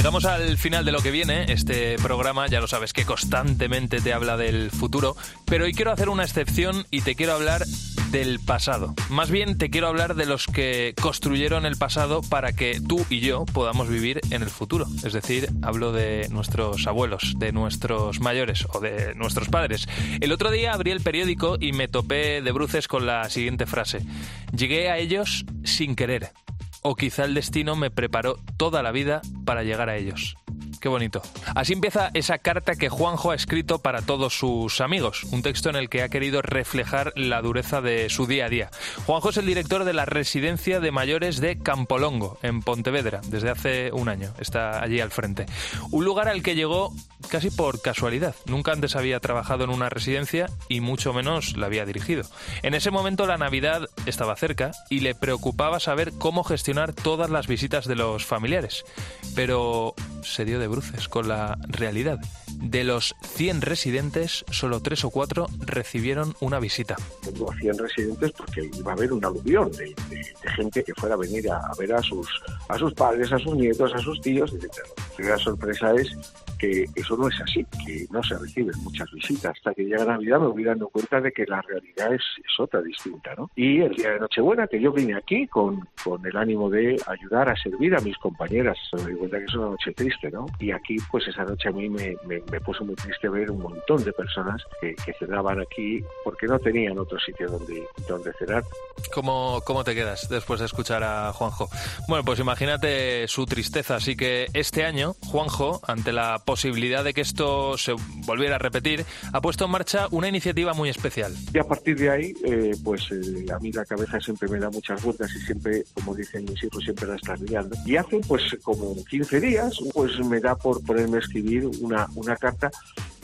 Llegamos al final de lo que viene. Este programa, ya lo sabes, que constantemente te habla del futuro, pero hoy quiero hacer una excepción y te quiero hablar del pasado. Más bien te quiero hablar de los que construyeron el pasado para que tú y yo podamos vivir en el futuro. Es decir, hablo de nuestros abuelos, de nuestros mayores o de nuestros padres. El otro día abrí el periódico y me topé de bruces con la siguiente frase. Llegué a ellos sin querer. O quizá el destino me preparó toda la vida para llegar a ellos. Qué bonito. Así empieza esa carta que Juanjo ha escrito para todos sus amigos, un texto en el que ha querido reflejar la dureza de su día a día. Juanjo es el director de la residencia de mayores de Campolongo, en Pontevedra, desde hace un año. Está allí al frente. Un lugar al que llegó casi por casualidad. Nunca antes había trabajado en una residencia y mucho menos la había dirigido. En ese momento la Navidad estaba cerca y le preocupaba saber cómo gestionar todas las visitas de los familiares. Pero se dio de bruces con la realidad. De los 100 residentes, solo 3 o 4 recibieron una visita. Tengo 100 residentes porque iba a haber un aluvión de gente que fuera a venir a, a ver a sus, a sus padres, a sus nietos, a sus tíos, etc. La primera sorpresa es que eso no es así, que no se reciben muchas visitas. Hasta que llega Navidad me voy dando cuenta de que la realidad es, es otra distinta. ¿no? Y el día de Nochebuena, que yo vine aquí con, con el ánimo de ayudar a servir a mis compañeras, me di cuenta que es una noche triste, ¿no? Y aquí, pues esa noche a mí me, me, me puso muy triste ver un montón de personas que, que cenaban aquí porque no tenían otro sitio donde, donde cenar. ¿Cómo, ¿Cómo te quedas después de escuchar a Juanjo? Bueno, pues imagínate su tristeza. Así que este año, Juanjo, ante la posibilidad de que esto se volviera a repetir, ha puesto en marcha una iniciativa muy especial. Y a partir de ahí, eh, pues eh, a mí la cabeza siempre me da muchas vueltas y siempre, como dicen mis hijos, siempre la estás liando. Y hace pues como 15 días, pues me da por ponerme a escribir una, una carta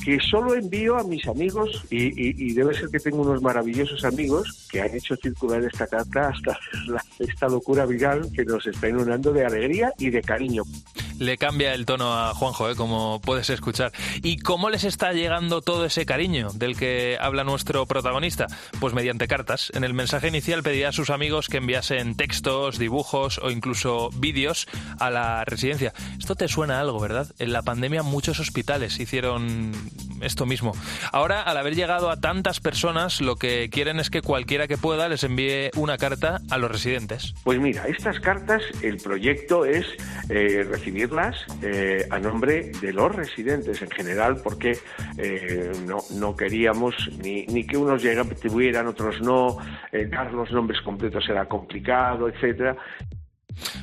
que solo envío a mis amigos y, y- y debe ser que tengo unos maravillosos amigos que han hecho circular esta carta hasta [laughs] la- esta locura viral que nos está inundando de alegría y de cariño. Le cambia el tono a Juanjo, ¿eh? como puedes escuchar. ¿Y cómo les está llegando todo ese cariño del que habla nuestro protagonista? Pues mediante cartas. En el mensaje inicial pedía a sus amigos que enviasen textos, dibujos o incluso vídeos a la residencia. Esto te suena a algo, ¿verdad? En la pandemia muchos hospitales hicieron esto mismo. Ahora, al haber llegado a tantas personas, lo que quieren es que cualquiera que pueda les envíe una carta a los residentes. Pues mira, estas cartas, el proyecto es eh, recibirlas eh, a nombre de los residentes en general, porque eh, no, no queríamos ni, ni que unos llegaran, tuvieran, otros no, eh, dar los nombres completos era complicado, etcétera.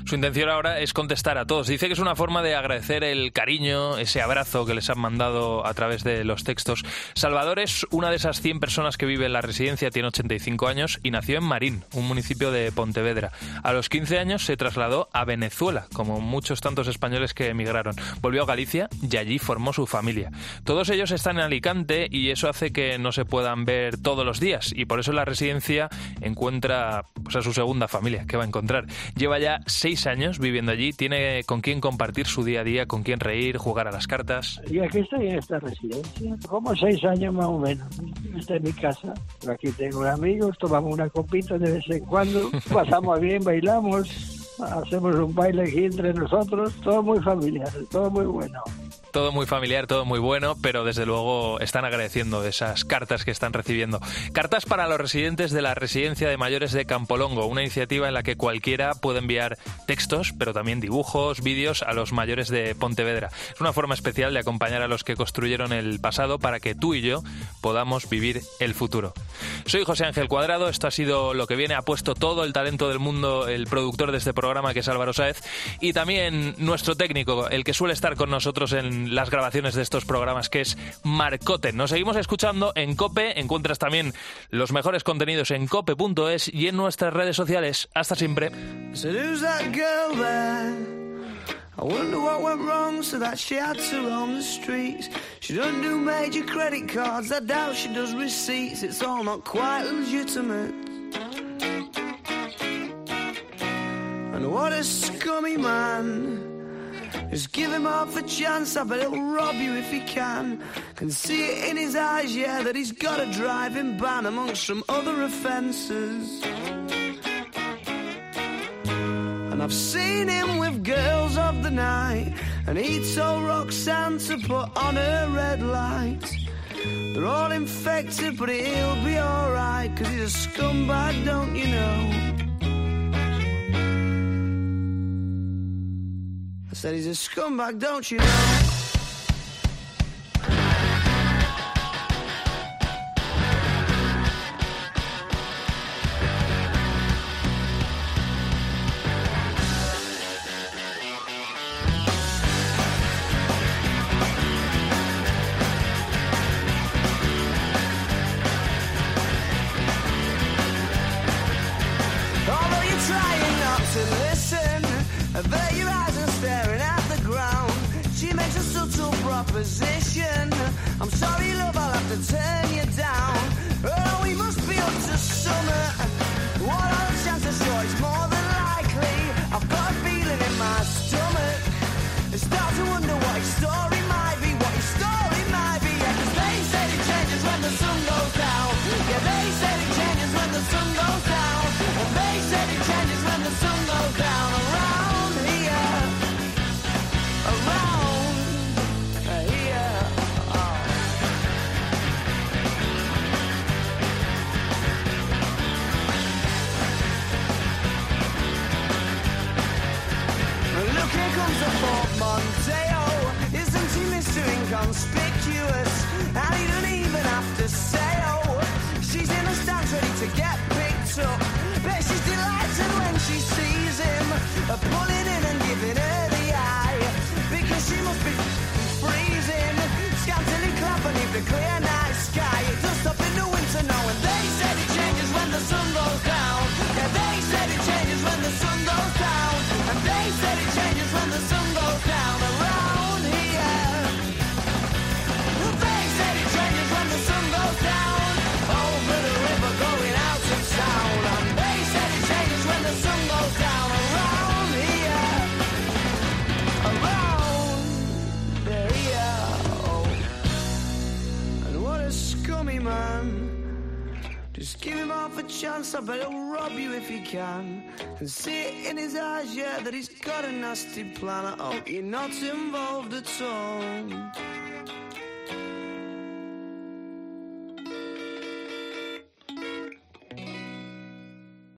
Su intención ahora es contestar a todos. Dice que es una forma de agradecer el cariño, ese abrazo que les han mandado a través de los textos. Salvador es una de esas 100 personas que vive en la residencia, tiene 85 años y nació en Marín, un municipio de Pontevedra. A los 15 años se trasladó a Venezuela, como muchos tantos españoles que emigraron. Volvió a Galicia y allí formó su familia. Todos ellos están en Alicante y eso hace que no se puedan ver todos los días y por eso la residencia encuentra pues, a su segunda familia que va a encontrar. Lleva ya seis años viviendo allí, tiene con quién compartir su día a día, con quién reír, jugar a las cartas. Y aquí estoy en esta residencia, como seis años más o menos. Esta es mi casa. Aquí tengo amigos, tomamos una copita de vez en cuando, [laughs] pasamos bien, bailamos, hacemos un baile aquí entre nosotros, todo muy familiar, todo muy bueno. Todo muy familiar, todo muy bueno, pero desde luego están agradeciendo esas cartas que están recibiendo. Cartas para los residentes de la residencia de mayores de Campolongo, una iniciativa en la que cualquiera puede enviar textos, pero también dibujos, vídeos a los mayores de Pontevedra. Es una forma especial de acompañar a los que construyeron el pasado para que tú y yo podamos vivir el futuro. Soy José Ángel Cuadrado, esto ha sido lo que viene, ha puesto todo el talento del mundo el productor de este programa que es Álvaro Sáez y también nuestro técnico, el que suele estar con nosotros en las grabaciones de estos programas, que es Marcoten. Nos seguimos escuchando en Cope, encuentras también los mejores contenidos en cope.es y en nuestras redes sociales. Hasta siempre. I wonder what went wrong so that she had to roam the streets. She doesn't do major credit cards, I doubt she does receipts. It's all not quite legitimate. And what a scummy man. Just give him half a chance, I bet he'll rob you if he can. Can see it in his eyes, yeah, that he's got a driving ban amongst some other offences. And I've seen him with girls of the night, and he told Roxanne to put on her red light. They're all infected, but he'll be alright, cause he's a scumbag, don't you know? Said he's a scumbag, don't you know? Pulling in and giving her the eye. Because she must be freezing, scantily clad beneath the clear chance, I bet he'll rob you if he can. And see it in his eyes, yeah, that he's got a nasty plan. I hope you're not involved at all.